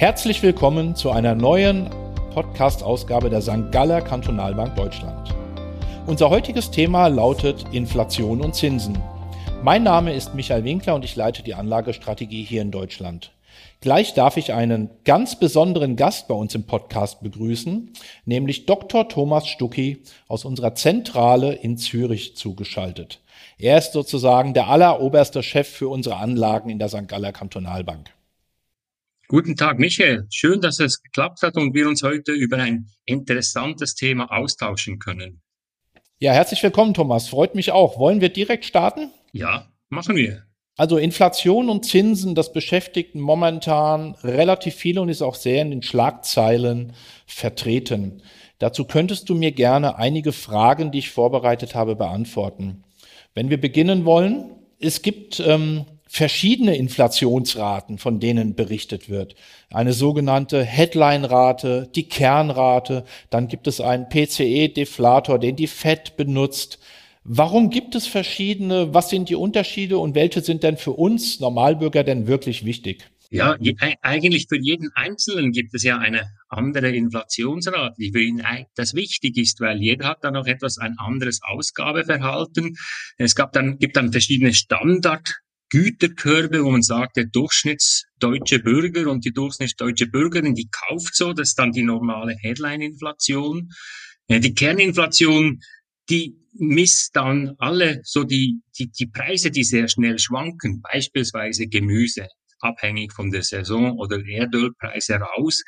Herzlich willkommen zu einer neuen Podcast-Ausgabe der St. Galler Kantonalbank Deutschland. Unser heutiges Thema lautet Inflation und Zinsen. Mein Name ist Michael Winkler und ich leite die Anlagestrategie hier in Deutschland. Gleich darf ich einen ganz besonderen Gast bei uns im Podcast begrüßen, nämlich Dr. Thomas Stucki aus unserer Zentrale in Zürich zugeschaltet. Er ist sozusagen der alleroberste Chef für unsere Anlagen in der St. Galler Kantonalbank. Guten Tag, Michael. Schön, dass es geklappt hat und wir uns heute über ein interessantes Thema austauschen können. Ja, herzlich willkommen, Thomas. Freut mich auch. Wollen wir direkt starten? Ja, machen wir. Also Inflation und Zinsen, das beschäftigt momentan relativ viele und ist auch sehr in den Schlagzeilen vertreten. Dazu könntest du mir gerne einige Fragen, die ich vorbereitet habe, beantworten. Wenn wir beginnen wollen, es gibt ähm, verschiedene Inflationsraten, von denen berichtet wird. Eine sogenannte Headline-Rate, die Kernrate, dann gibt es einen PCE-Deflator, den die Fed benutzt. Warum gibt es verschiedene? Was sind die Unterschiede und welche sind denn für uns Normalbürger denn wirklich wichtig? Ja, eigentlich für jeden Einzelnen gibt es ja eine andere Inflationsrate, die für ihn das wichtig ist, weil jeder hat dann noch etwas ein anderes Ausgabeverhalten. Es gab dann, gibt dann verschiedene Standard Güterkörbe, wo man sagt, der durchschnittsdeutsche Bürger und die durchschnittsdeutsche Bürgerin, die kauft so, das ist dann die normale Headline-Inflation. Die Kerninflation, die misst dann alle so die, die, die Preise, die sehr schnell schwanken, beispielsweise Gemüse abhängig von der Saison oder Erdölpreise raus.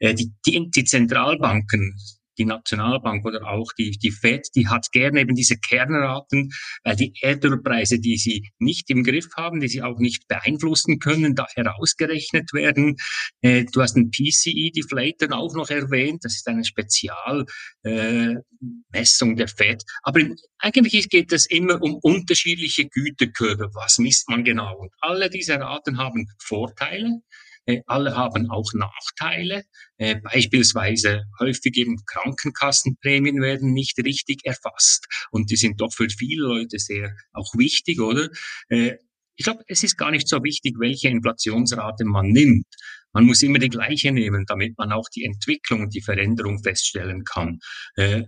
Die, die, die Zentralbanken die Nationalbank oder auch die, die Fed, die hat gerne eben diese Kernraten, weil die Erdölpreise, die sie nicht im Griff haben, die sie auch nicht beeinflussen können, da herausgerechnet werden. Äh, du hast den PCE-Deflator auch noch erwähnt, das ist eine Spezialmessung äh, der Fed. Aber eigentlich geht es immer um unterschiedliche Güterkörbe. Was misst man genau? Und alle diese Raten haben Vorteile alle haben auch Nachteile. Äh, beispielsweise häufig eben Krankenkassenprämien werden nicht richtig erfasst und die sind doch für viele Leute sehr auch wichtig, oder? Äh, ich glaube, es ist gar nicht so wichtig, welche Inflationsrate man nimmt. Man muss immer die gleiche nehmen, damit man auch die Entwicklung und die Veränderung feststellen kann. Äh,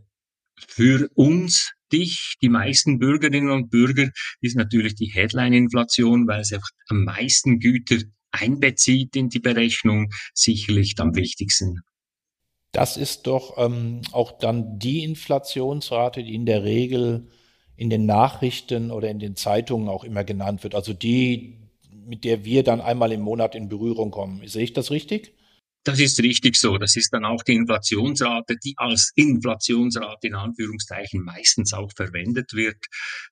für uns dich, die meisten Bürgerinnen und Bürger, ist natürlich die Headline-Inflation, weil es einfach am meisten Güter einbezieht in die Berechnung, sicherlich am wichtigsten. Das ist doch ähm, auch dann die Inflationsrate, die in der Regel in den Nachrichten oder in den Zeitungen auch immer genannt wird. Also die, mit der wir dann einmal im Monat in Berührung kommen. Sehe ich das richtig? Das ist richtig so. Das ist dann auch die Inflationsrate, die als Inflationsrate in Anführungszeichen meistens auch verwendet wird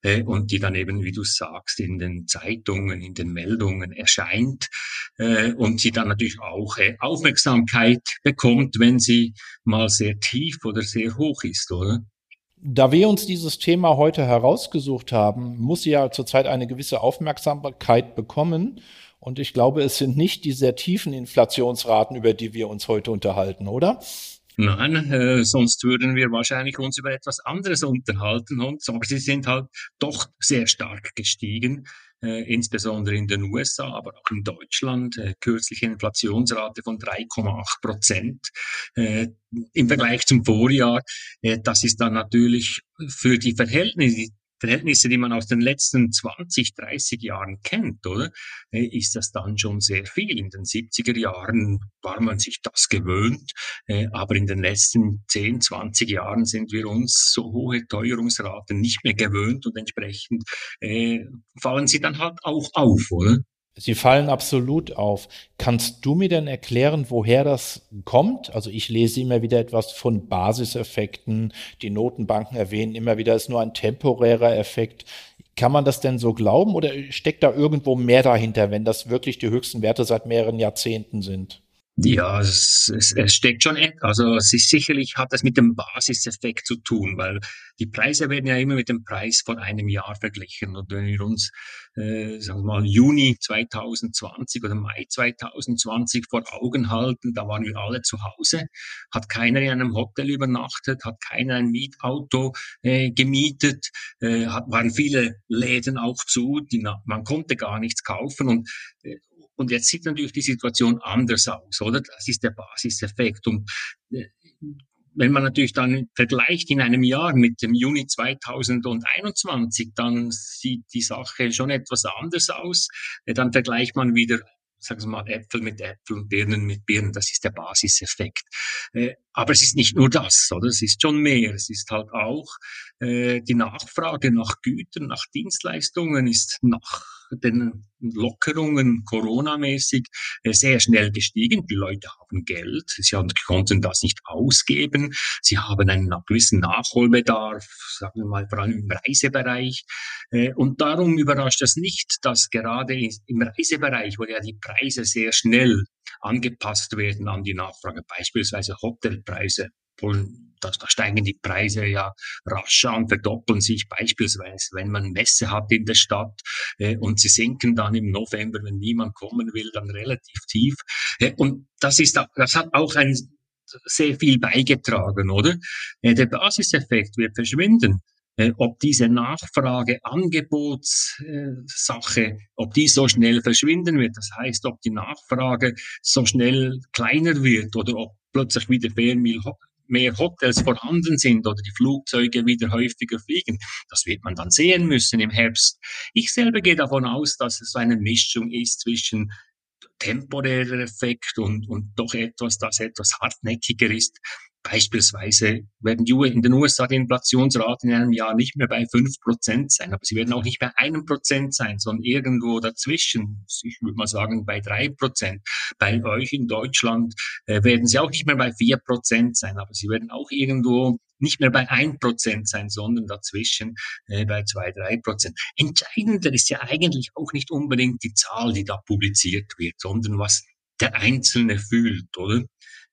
äh, und die dann eben, wie du sagst, in den Zeitungen, in den Meldungen erscheint äh, und sie dann natürlich auch äh, Aufmerksamkeit bekommt, wenn sie mal sehr tief oder sehr hoch ist, oder? Da wir uns dieses Thema heute herausgesucht haben, muss sie ja zurzeit eine gewisse Aufmerksamkeit bekommen. Und ich glaube, es sind nicht die sehr tiefen Inflationsraten, über die wir uns heute unterhalten, oder? Nein, äh, sonst würden wir wahrscheinlich uns über etwas anderes unterhalten. Und, aber sie sind halt doch sehr stark gestiegen, äh, insbesondere in den USA, aber auch in Deutschland. Äh, kürzliche Inflationsrate von 3,8 Prozent äh, im Vergleich zum Vorjahr. Äh, das ist dann natürlich für die Verhältnisse, Verhältnisse, die man aus den letzten 20, 30 Jahren kennt, oder? Äh, ist das dann schon sehr viel. In den 70er Jahren war man sich das gewöhnt, äh, aber in den letzten 10, 20 Jahren sind wir uns so hohe Teuerungsraten nicht mehr gewöhnt und entsprechend äh, fallen sie dann halt auch auf, oder? Sie fallen absolut auf. Kannst du mir denn erklären, woher das kommt? Also ich lese immer wieder etwas von Basiseffekten. Die Notenbanken erwähnen immer wieder, es ist nur ein temporärer Effekt. Kann man das denn so glauben oder steckt da irgendwo mehr dahinter, wenn das wirklich die höchsten Werte seit mehreren Jahrzehnten sind? Ja, es, es, es steckt schon, also es ist sicherlich hat das mit dem Basiseffekt zu tun, weil die Preise werden ja immer mit dem Preis vor einem Jahr verglichen. Und wenn wir uns, äh, sagen wir mal, Juni 2020 oder Mai 2020 vor Augen halten, da waren wir alle zu Hause, hat keiner in einem Hotel übernachtet, hat keiner ein Mietauto äh, gemietet, äh, hat, waren viele Läden auch zu, die, man konnte gar nichts kaufen. Und äh, und jetzt sieht natürlich die Situation anders aus, oder? Das ist der Basiseffekt. Und äh, wenn man natürlich dann vergleicht in einem Jahr mit dem Juni 2021, dann sieht die Sache schon etwas anders aus. Äh, dann vergleicht man wieder sagen wir mal, Äpfel mit Äpfel und Birnen mit Birnen, das ist der Basiseffekt. Äh, aber es ist nicht nur das, oder? Es ist schon mehr. Es ist halt auch äh, die Nachfrage nach Gütern, nach Dienstleistungen ist nach den Lockerungen Corona-mäßig äh, sehr schnell gestiegen. Die Leute haben Geld, sie konnten das nicht ausgeben, sie haben einen gewissen Nachholbedarf, sagen wir mal vor allem im Reisebereich. Äh, und darum überrascht es nicht, dass gerade im Reisebereich, wo ja die Preise sehr schnell angepasst werden an die Nachfrage, beispielsweise Hotelpreise, da, da steigen die Preise ja rasch an, verdoppeln sich beispielsweise, wenn man Messe hat in der Stadt äh, und sie sinken dann im November, wenn niemand kommen will, dann relativ tief. Äh, und das ist, das hat auch ein sehr viel beigetragen, oder? Äh, der Basiseffekt wird verschwinden äh, ob diese Nachfrage, Angebotssache, äh, ob die so schnell verschwinden wird. Das heißt, ob die Nachfrage so schnell kleiner wird oder ob plötzlich wieder viel, mehr Hotels vorhanden sind oder die Flugzeuge wieder häufiger fliegen. Das wird man dann sehen müssen im Herbst. Ich selber gehe davon aus, dass es so eine Mischung ist zwischen temporärer Effekt und, und doch etwas, das etwas hartnäckiger ist. Beispielsweise werden in den USA die Inflationsraten in einem Jahr nicht mehr bei fünf Prozent sein, aber sie werden auch nicht bei einem Prozent sein, sondern irgendwo dazwischen. Ich würde mal sagen bei drei Prozent. Bei euch in Deutschland äh, werden sie auch nicht mehr bei vier Prozent sein, aber sie werden auch irgendwo nicht mehr bei ein Prozent sein, sondern dazwischen äh, bei zwei, drei Prozent. Entscheidender ist ja eigentlich auch nicht unbedingt die Zahl, die da publiziert wird, sondern was der Einzelne fühlt, oder?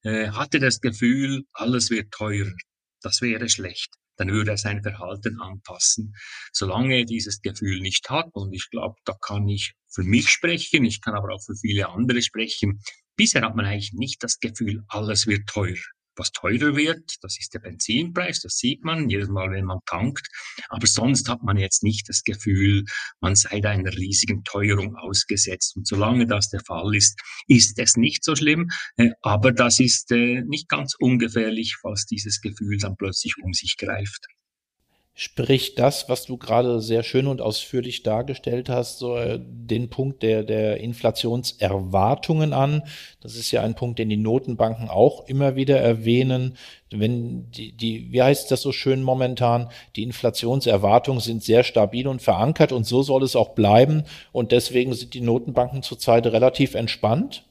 Äh, hatte das Gefühl, alles wird teurer. Das wäre schlecht. Dann würde er sein Verhalten anpassen. Solange er dieses Gefühl nicht hat, und ich glaube, da kann ich für mich sprechen, ich kann aber auch für viele andere sprechen, bisher hat man eigentlich nicht das Gefühl, alles wird teurer was teurer wird. Das ist der Benzinpreis, das sieht man jedes Mal, wenn man tankt. Aber sonst hat man jetzt nicht das Gefühl, man sei da einer riesigen Teuerung ausgesetzt. Und solange das der Fall ist, ist es nicht so schlimm. Äh, aber das ist äh, nicht ganz ungefährlich, falls dieses Gefühl dann plötzlich um sich greift spricht das, was du gerade sehr schön und ausführlich dargestellt hast, so äh, den Punkt der, der Inflationserwartungen an. Das ist ja ein Punkt, den die Notenbanken auch immer wieder erwähnen. Wenn die, die, wie heißt das so schön momentan? Die Inflationserwartungen sind sehr stabil und verankert und so soll es auch bleiben. Und deswegen sind die Notenbanken zurzeit relativ entspannt.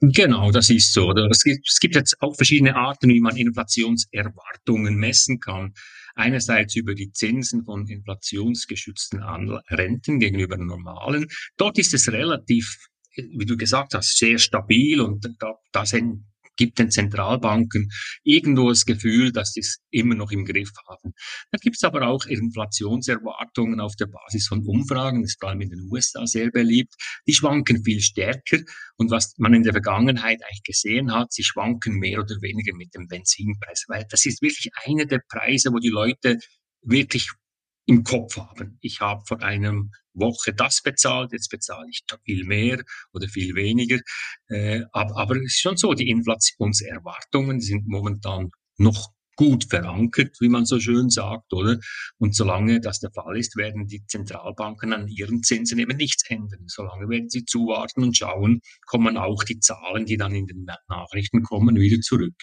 Genau, das ist so. Es gibt, es gibt jetzt auch verschiedene Arten, wie man Inflationserwartungen messen kann. Einerseits über die Zinsen von inflationsgeschützten Renten gegenüber normalen. Dort ist es relativ, wie du gesagt hast, sehr stabil und da, da sind gibt den Zentralbanken irgendwo das Gefühl, dass sie es immer noch im Griff haben. Da gibt es aber auch Inflationserwartungen auf der Basis von Umfragen, das ist vor allem in den USA sehr beliebt. Die schwanken viel stärker und was man in der Vergangenheit eigentlich gesehen hat, sie schwanken mehr oder weniger mit dem Benzinpreis, weil das ist wirklich einer der Preise, wo die Leute wirklich im Kopf haben. Ich habe vor einem Woche das bezahlt, jetzt bezahle ich viel mehr oder viel weniger. Äh, aber, aber es ist schon so, die Inflationserwartungen sind momentan noch gut verankert, wie man so schön sagt, oder? Und solange das der Fall ist, werden die Zentralbanken an ihren Zinsen eben nichts ändern. Solange werden sie zuwarten und schauen, kommen auch die Zahlen, die dann in den Nachrichten kommen, wieder zurück.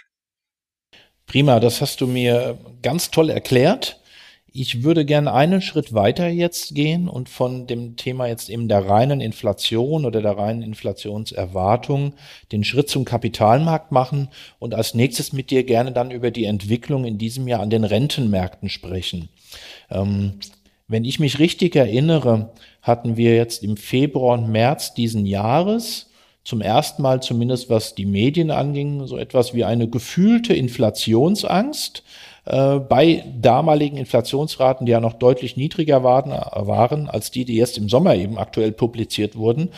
Prima, das hast du mir ganz toll erklärt. Ich würde gerne einen Schritt weiter jetzt gehen und von dem Thema jetzt eben der reinen Inflation oder der reinen Inflationserwartung den Schritt zum Kapitalmarkt machen und als nächstes mit dir gerne dann über die Entwicklung in diesem Jahr an den Rentenmärkten sprechen. Ähm, wenn ich mich richtig erinnere, hatten wir jetzt im Februar und März diesen Jahres zum ersten Mal zumindest was die Medien anging, so etwas wie eine gefühlte Inflationsangst äh, bei damaligen Inflationsraten, die ja noch deutlich niedriger waren, waren als die, die jetzt im Sommer eben aktuell publiziert wurden.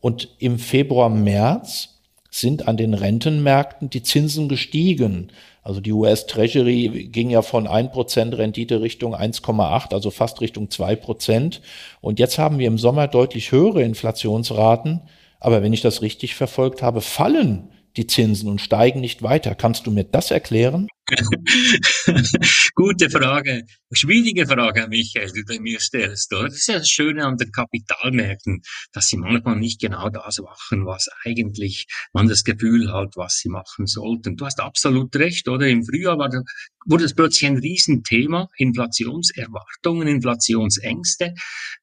Und im Februar, März sind an den Rentenmärkten die Zinsen gestiegen. Also die US Treasury ging ja von 1% Rendite Richtung 1,8, also fast Richtung 2%. Und jetzt haben wir im Sommer deutlich höhere Inflationsraten Aber wenn ich das richtig verfolgt habe, fallen die Zinsen und steigen nicht weiter. Kannst du mir das erklären? Gute Frage. Schwierige Frage, Michael, die du mir stellst. Oder? Das ist ja das Schöne an den Kapitalmärkten, dass sie manchmal nicht genau das machen, was eigentlich man das Gefühl hat, was sie machen sollten. Du hast absolut recht, oder? Im Frühjahr war, wurde es plötzlich ein Riesenthema. Inflationserwartungen, Inflationsängste.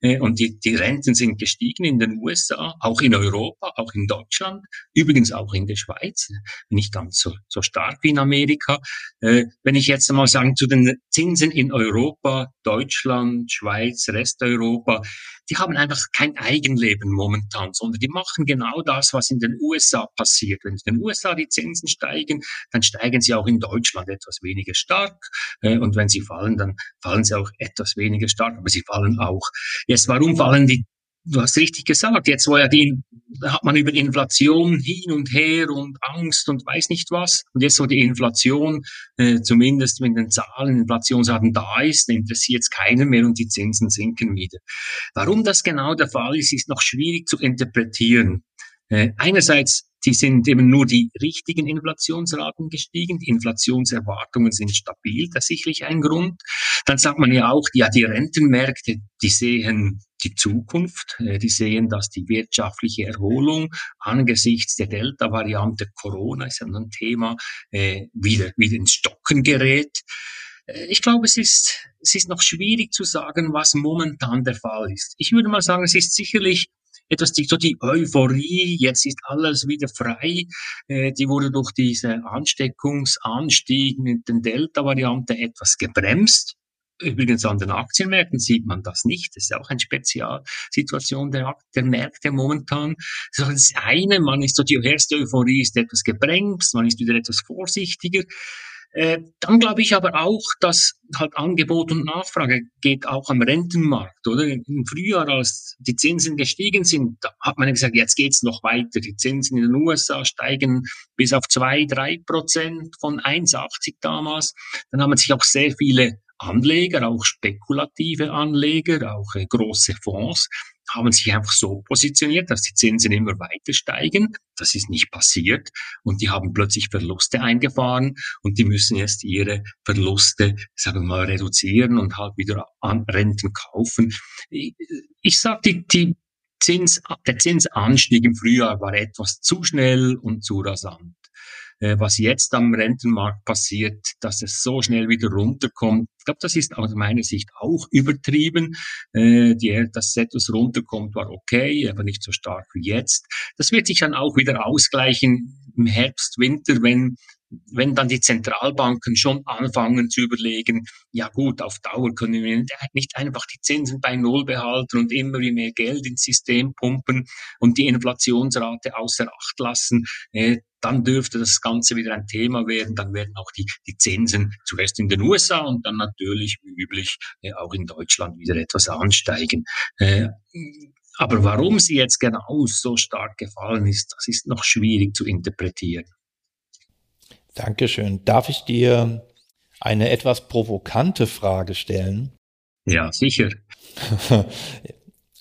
Äh, und die, die Renten sind gestiegen in den USA, auch in Europa, auch in Deutschland, übrigens auch in der Schweiz. Nicht ganz so, so stark wie in Amerika. Äh, wenn ich jetzt mal sagen, zu den Zinsen in Europa, Deutschland, Schweiz, Resteuropa, die haben einfach kein Eigenleben momentan, sondern die machen genau das, was in den USA passiert. Wenn in den USA die Zinsen steigen, dann steigen sie auch in Deutschland etwas weniger stark. Äh, und wenn sie fallen, dann fallen sie auch etwas weniger stark, aber sie fallen auch. Jetzt, warum fallen die du hast richtig gesagt, jetzt wo ja die, hat man über Inflation hin und her und Angst und weiß nicht was. Und jetzt wo die Inflation, äh, zumindest wenn den Zahlen, Inflationsraten da ist, interessiert es keiner mehr und die Zinsen sinken wieder. Warum das genau der Fall ist, ist noch schwierig zu interpretieren. Äh, einerseits die sind eben nur die richtigen Inflationsraten gestiegen. Die Inflationserwartungen sind stabil. Das ist sicherlich ein Grund. Dann sagt man ja auch, ja, die Rentenmärkte, die sehen die Zukunft. Äh, die sehen, dass die wirtschaftliche Erholung angesichts der Delta-Variante Corona ist ja ein Thema, äh, wieder, wieder ins Stocken gerät. Äh, ich glaube, es ist, es ist noch schwierig zu sagen, was momentan der Fall ist. Ich würde mal sagen, es ist sicherlich etwas die, so die Euphorie, jetzt ist alles wieder frei, äh, die wurde durch diese Ansteckungsanstieg mit den Delta-Variante etwas gebremst. Übrigens an den Aktienmärkten sieht man das nicht. Das ist auch eine Spezialsituation der, der Märkte momentan. Das ist eine, man ist so, die erste Euphorie ist etwas gebremst, man ist wieder etwas vorsichtiger. Äh, dann glaube ich aber auch, dass halt Angebot und Nachfrage geht auch am Rentenmarkt, oder? Im Frühjahr, als die Zinsen gestiegen sind, hat man gesagt, jetzt geht's noch weiter. Die Zinsen in den USA steigen bis auf zwei, drei Prozent von 1,80 damals. Dann haben sich auch sehr viele Anleger, auch spekulative Anleger, auch äh, große Fonds, haben sich einfach so positioniert, dass die Zinsen immer weiter steigen. Das ist nicht passiert und die haben plötzlich Verluste eingefahren und die müssen jetzt ihre Verluste, sagen wir mal, reduzieren und halt wieder an Renten kaufen. Ich, ich sage, die, die Zins, der Zinsanstieg im Frühjahr war etwas zu schnell und zu rasant. Äh, was jetzt am Rentenmarkt passiert, dass es so schnell wieder runterkommt. Ich glaube, das ist aus meiner Sicht auch übertrieben. Äh, die, dass etwas runterkommt, war okay, aber nicht so stark wie jetzt. Das wird sich dann auch wieder ausgleichen im Herbst, Winter, wenn wenn dann die Zentralbanken schon anfangen zu überlegen, ja gut, auf Dauer können wir nicht einfach die Zinsen bei Null behalten und immer mehr Geld ins System pumpen und die Inflationsrate außer Acht lassen, äh, dann dürfte das Ganze wieder ein Thema werden. Dann werden auch die, die Zinsen zuerst in den USA und dann natürlich wie üblich äh, auch in Deutschland wieder etwas ansteigen. Äh, aber warum sie jetzt genau so stark gefallen ist, das ist noch schwierig zu interpretieren. Dankeschön. Darf ich dir eine etwas provokante Frage stellen? Ja, sicher.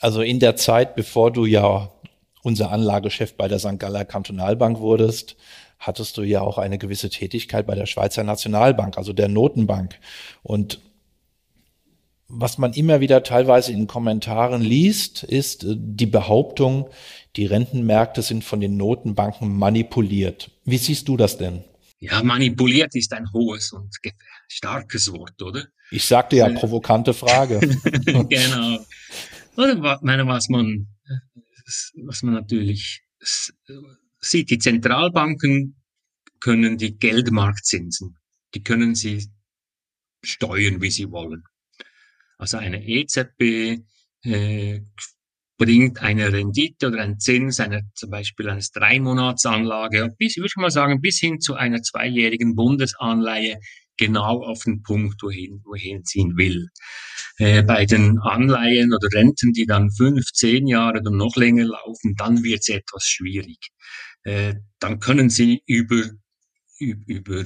Also in der Zeit, bevor du ja unser Anlagechef bei der St. Galler Kantonalbank wurdest, hattest du ja auch eine gewisse Tätigkeit bei der Schweizer Nationalbank, also der Notenbank. Und was man immer wieder teilweise in Kommentaren liest, ist äh, die Behauptung, die Rentenmärkte sind von den Notenbanken manipuliert. Wie siehst du das denn? Ja, manipuliert ist ein hohes und starkes Wort, oder? Ich sagte ja, äh, provokante Frage. genau. Oder was man was man natürlich sieht, die Zentralbanken können die Geldmarktzinsen, die können sie steuern, wie sie wollen. Also eine EZB äh, bringt eine Rendite oder einen Zins, eine, zum Beispiel eines Dreimonatsanlage, bis, ich würde mal sagen, bis hin zu einer zweijährigen Bundesanleihe genau auf den Punkt, wohin, wohin ziehen will. Äh, bei den Anleihen oder Renten, die dann fünf, zehn Jahre oder noch länger laufen, dann wird es etwas schwierig. Äh, dann können Sie über, über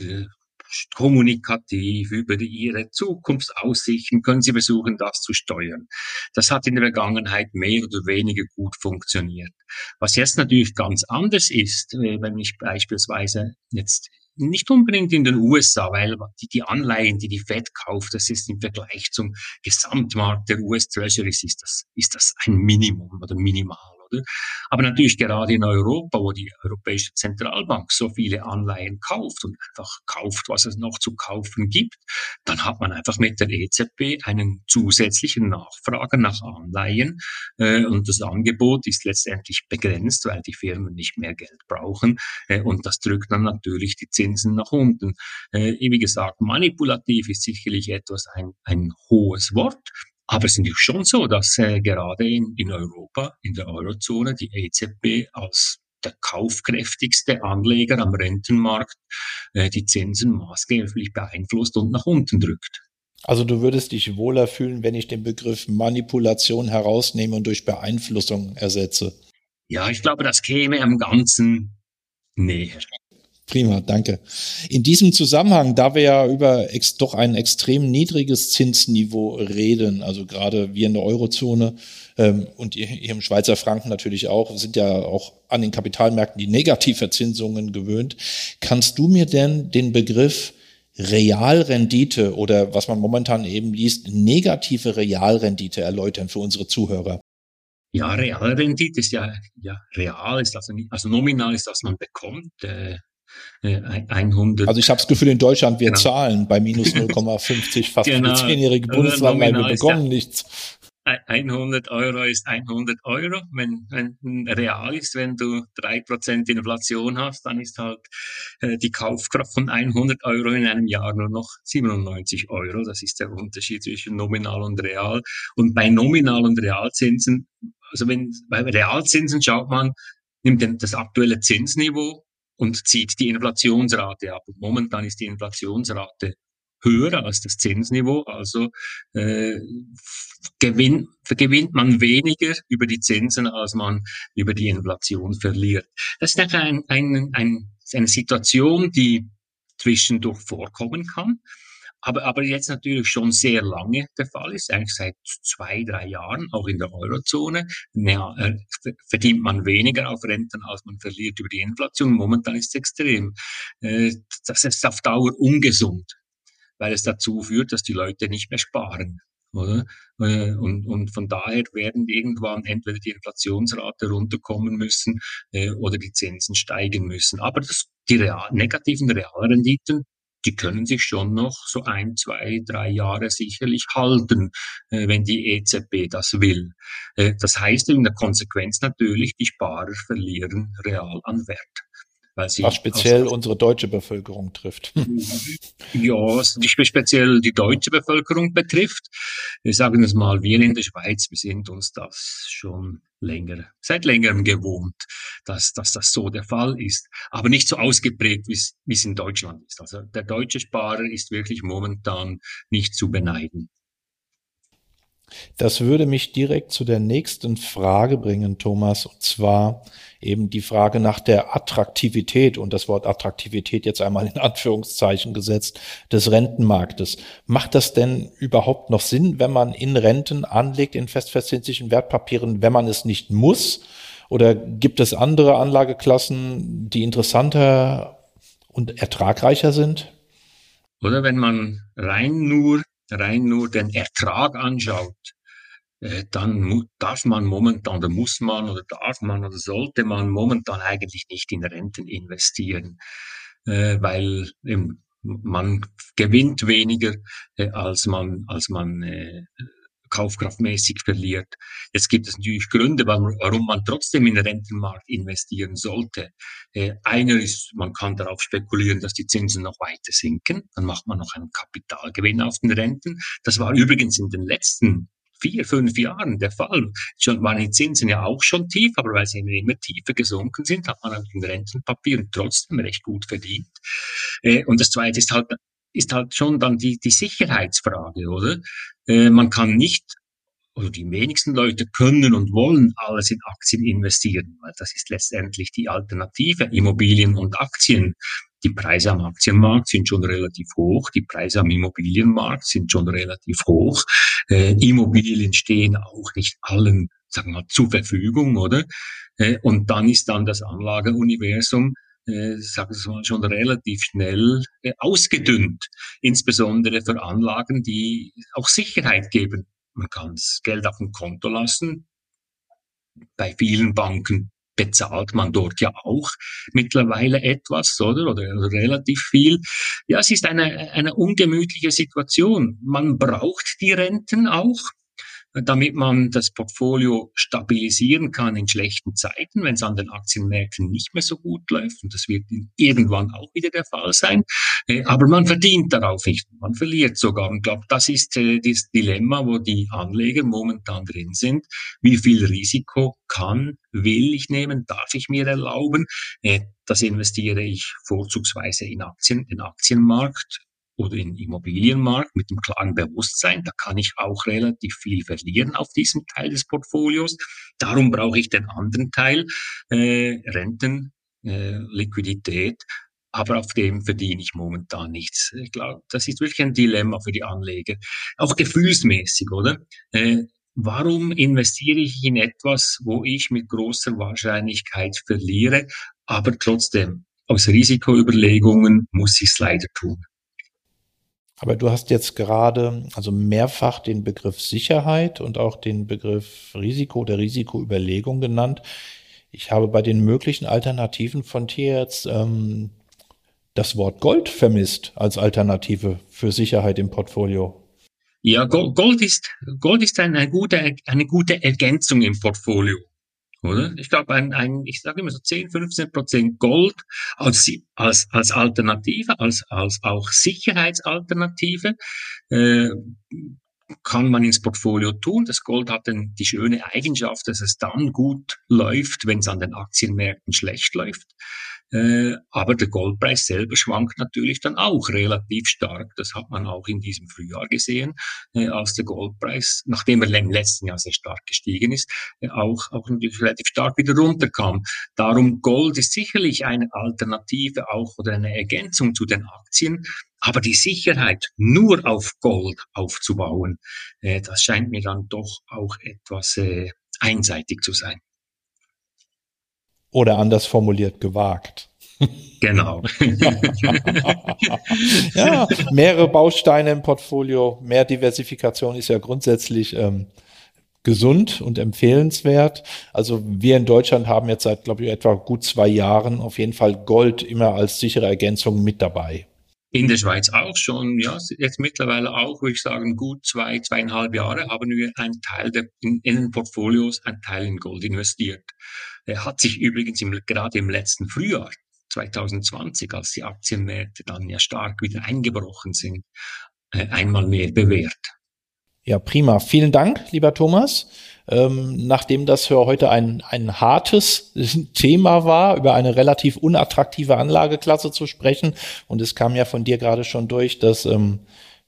kommunikativ über ihre Zukunftsaussichten können sie versuchen, das zu steuern. Das hat in der Vergangenheit mehr oder weniger gut funktioniert. Was jetzt natürlich ganz anders ist, äh, wenn ich beispielsweise jetzt nicht unbedingt in den USA, weil die, Anleihen, die die Fed kauft, das ist im Vergleich zum Gesamtmarkt der US Treasuries, ist das, ist das ein Minimum oder minimal. Oder? Aber natürlich gerade in Europa, wo die Europäische Zentralbank so viele Anleihen kauft und einfach kauft, was es noch zu kaufen gibt, dann hat man einfach mit der EZB einen zusätzlichen Nachfrage nach Anleihen äh, und das Angebot ist letztendlich begrenzt, weil die Firmen nicht mehr Geld brauchen äh, und das drückt dann natürlich die Zinsen nach unten. Äh, wie gesagt, manipulativ ist sicherlich etwas ein, ein hohes Wort. Aber es ist natürlich schon so, dass äh, gerade in, in Europa, in der Eurozone, die EZB als der kaufkräftigste Anleger am Rentenmarkt äh, die Zinsen maßgeblich beeinflusst und nach unten drückt. Also du würdest dich wohler fühlen, wenn ich den Begriff Manipulation herausnehme und durch Beeinflussung ersetze. Ja, ich glaube, das käme am Ganzen näher. Prima, danke. In diesem Zusammenhang, da wir ja über doch ein extrem niedriges Zinsniveau reden, also gerade wir in der Eurozone ähm, und ihr im Schweizer Franken natürlich auch, sind ja auch an den Kapitalmärkten die Negativverzinsungen gewöhnt. Kannst du mir denn den Begriff Realrendite oder was man momentan eben liest, negative Realrendite erläutern für unsere Zuhörer? Ja, Realrendite ist ja, ja real ist also, also nominal ist, was man bekommt. Äh, 100. Äh, also ich habe das Gefühl, in Deutschland wir genau. zahlen bei minus 0,50 fast genau. für zehnjährige Bundeslandleihe, wir bekommen nichts. 100 Euro ist 100 Euro. Wenn, wenn real ist, wenn du drei Prozent Inflation hast, dann ist halt äh, die Kaufkraft von 100 Euro in einem Jahr nur noch 97 Euro. Das ist der Unterschied zwischen nominal und real. Und bei nominal und Realzinsen, also wenn bei Realzinsen schaut man, nimmt das aktuelle Zinsniveau und zieht die Inflationsrate ab. Und momentan ist die Inflationsrate höher als das Zinsniveau, also äh, gewinnt, gewinnt man weniger über die Zinsen, als man über die Inflation verliert. Das ist ein, ein, ein, eine Situation, die zwischendurch vorkommen kann aber, aber jetzt natürlich schon sehr lange der Fall ist, eigentlich seit zwei, drei Jahren, auch in der Eurozone, ja, äh, verdient man weniger auf Renten, als man verliert über die Inflation. Momentan ist es extrem. Äh, das ist auf Dauer ungesund, weil es dazu führt, dass die Leute nicht mehr sparen. Oder? Äh, und, und von daher werden irgendwann entweder die Inflationsrate runterkommen müssen äh, oder die Zinsen steigen müssen. Aber das, die real, negativen Realrenditen die können sich schon noch so ein, zwei, drei Jahre sicherlich halten, äh, wenn die EZB das will. Äh, das heißt in der Konsequenz natürlich, die Sparer verlieren real an Wert. Was speziell unsere deutsche Bevölkerung trifft. ja, die speziell die deutsche Bevölkerung betrifft. Wir sagen es mal, wir in der Schweiz, wir sind uns das schon länger, seit längerem gewohnt, dass, dass das so der Fall ist. Aber nicht so ausgeprägt, wie es in Deutschland ist. Also der deutsche Sparer ist wirklich momentan nicht zu beneiden. Das würde mich direkt zu der nächsten Frage bringen, Thomas, und zwar eben die Frage nach der Attraktivität und das Wort Attraktivität jetzt einmal in Anführungszeichen gesetzt des Rentenmarktes. Macht das denn überhaupt noch Sinn, wenn man in Renten anlegt, in festverzinslichen Wertpapieren, wenn man es nicht muss? Oder gibt es andere Anlageklassen, die interessanter und ertragreicher sind? Oder wenn man rein nur rein nur den Ertrag anschaut, äh, dann darf man momentan oder muss man oder darf man oder sollte man momentan eigentlich nicht in Renten investieren, äh, weil man gewinnt weniger, äh, als man, als man kaufkraftmäßig verliert. Jetzt gibt es natürlich Gründe, warum man trotzdem in den Rentenmarkt investieren sollte. Äh, einer ist, man kann darauf spekulieren, dass die Zinsen noch weiter sinken. Dann macht man noch einen Kapitalgewinn auf den Renten. Das war übrigens in den letzten vier, fünf Jahren der Fall. Schon waren die Zinsen ja auch schon tief, aber weil sie immer tiefer gesunken sind, hat man auf den Rentenpapieren trotzdem recht gut verdient. Äh, und das Zweite ist halt ist halt schon dann die, die Sicherheitsfrage, oder? Äh, man kann nicht, oder die wenigsten Leute können und wollen alles in Aktien investieren, weil das ist letztendlich die Alternative, Immobilien und Aktien. die Preise am Aktienmarkt sind schon relativ hoch, die Preise am Immobilienmarkt sind schon relativ hoch. Äh, Immobilien stehen auch nicht allen, sagen wir mal, zur Verfügung, oder? Äh, und dann ist dann das Anlageuniversum äh, sagen wir mal, schon relativ schnell äh, ausgedünnt, insbesondere für Anlagen, die auch Sicherheit geben. Man kann das Geld auf dem Konto lassen. Bei vielen Banken bezahlt man dort ja auch mittlerweile etwas, oder? Oder relativ viel. Ja, es ist eine, eine ungemütliche Situation. Man braucht die Renten auch damit man das Portfolio stabilisieren kann in schlechten Zeiten, wenn es an den Aktienmärkten nicht mehr so gut läuft. Und das wird irgendwann auch wieder der Fall sein. Äh, aber man verdient darauf nicht. Man verliert sogar. Und ich glaube, das ist äh, das Dilemma, wo die Anleger momentan drin sind. Wie viel Risiko kann, will ich nehmen, darf ich mir erlauben? Äh, das investiere ich vorzugsweise in Aktien, den Aktienmarkt oder im Immobilienmarkt mit dem klaren Bewusstsein, da kann ich auch relativ viel verlieren auf diesem Teil des Portfolios. Darum brauche ich den anderen Teil, äh, Renten, äh, Liquidität, aber auf dem verdiene ich momentan nichts. Ich glaube, das ist wirklich ein Dilemma für die Anleger. Auch gefühlsmäßig, oder? Äh, warum investiere ich in etwas, wo ich mit großer Wahrscheinlichkeit verliere, aber trotzdem aus Risikoüberlegungen muss ich es leider tun. Aber du hast jetzt gerade also mehrfach den Begriff Sicherheit und auch den Begriff Risiko oder Risikoüberlegung genannt. Ich habe bei den möglichen Alternativen von jetzt ähm, das Wort Gold vermisst als Alternative für Sicherheit im Portfolio. Ja, Gold ist, Gold ist eine gute, eine gute Ergänzung im Portfolio oder? Ich glaube, ein, ein, ich sage immer so 10, 15 Prozent Gold als, als, als Alternative, als, als auch Sicherheitsalternative, äh, kann man ins Portfolio tun. Das Gold hat dann die schöne Eigenschaft, dass es dann gut läuft, wenn es an den Aktienmärkten schlecht läuft. Äh, aber der Goldpreis selber schwankt natürlich dann auch relativ stark. Das hat man auch in diesem Frühjahr gesehen, äh, als der Goldpreis, nachdem er im letzten Jahr sehr stark gestiegen ist, äh, auch, auch relativ stark wieder runterkam. Darum Gold ist sicherlich eine Alternative auch oder eine Ergänzung zu den Aktien. Aber die Sicherheit nur auf Gold aufzubauen, das scheint mir dann doch auch etwas einseitig zu sein. Oder anders formuliert gewagt. Genau. ja, mehrere Bausteine im Portfolio, mehr Diversifikation ist ja grundsätzlich ähm, gesund und empfehlenswert. Also wir in Deutschland haben jetzt seit, glaube ich, etwa gut zwei Jahren auf jeden Fall Gold immer als sichere Ergänzung mit dabei. In der Schweiz auch schon, ja, jetzt mittlerweile auch, würde ich sagen, gut zwei, zweieinhalb Jahre haben wir einen Teil der, in, in den Portfolios, einen Teil in Gold investiert. Er hat sich übrigens im, gerade im letzten Frühjahr 2020, als die Aktienmärkte dann ja stark wieder eingebrochen sind, äh, einmal mehr bewährt. Ja, prima. Vielen Dank, lieber Thomas. Ähm, nachdem das für heute ein, ein hartes Thema war, über eine relativ unattraktive Anlageklasse zu sprechen. Und es kam ja von dir gerade schon durch, dass ähm,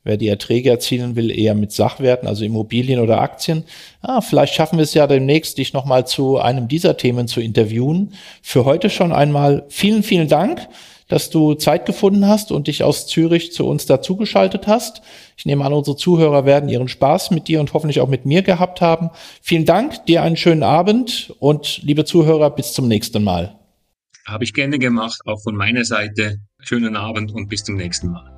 wer die Erträge erzielen will, eher mit Sachwerten, also Immobilien oder Aktien. Ah, vielleicht schaffen wir es ja demnächst, dich nochmal zu einem dieser Themen zu interviewen. Für heute schon einmal vielen, vielen Dank dass du Zeit gefunden hast und dich aus Zürich zu uns dazugeschaltet hast. Ich nehme an, unsere Zuhörer werden ihren Spaß mit dir und hoffentlich auch mit mir gehabt haben. Vielen Dank, dir einen schönen Abend und liebe Zuhörer, bis zum nächsten Mal. Habe ich gerne gemacht, auch von meiner Seite. Schönen Abend und bis zum nächsten Mal.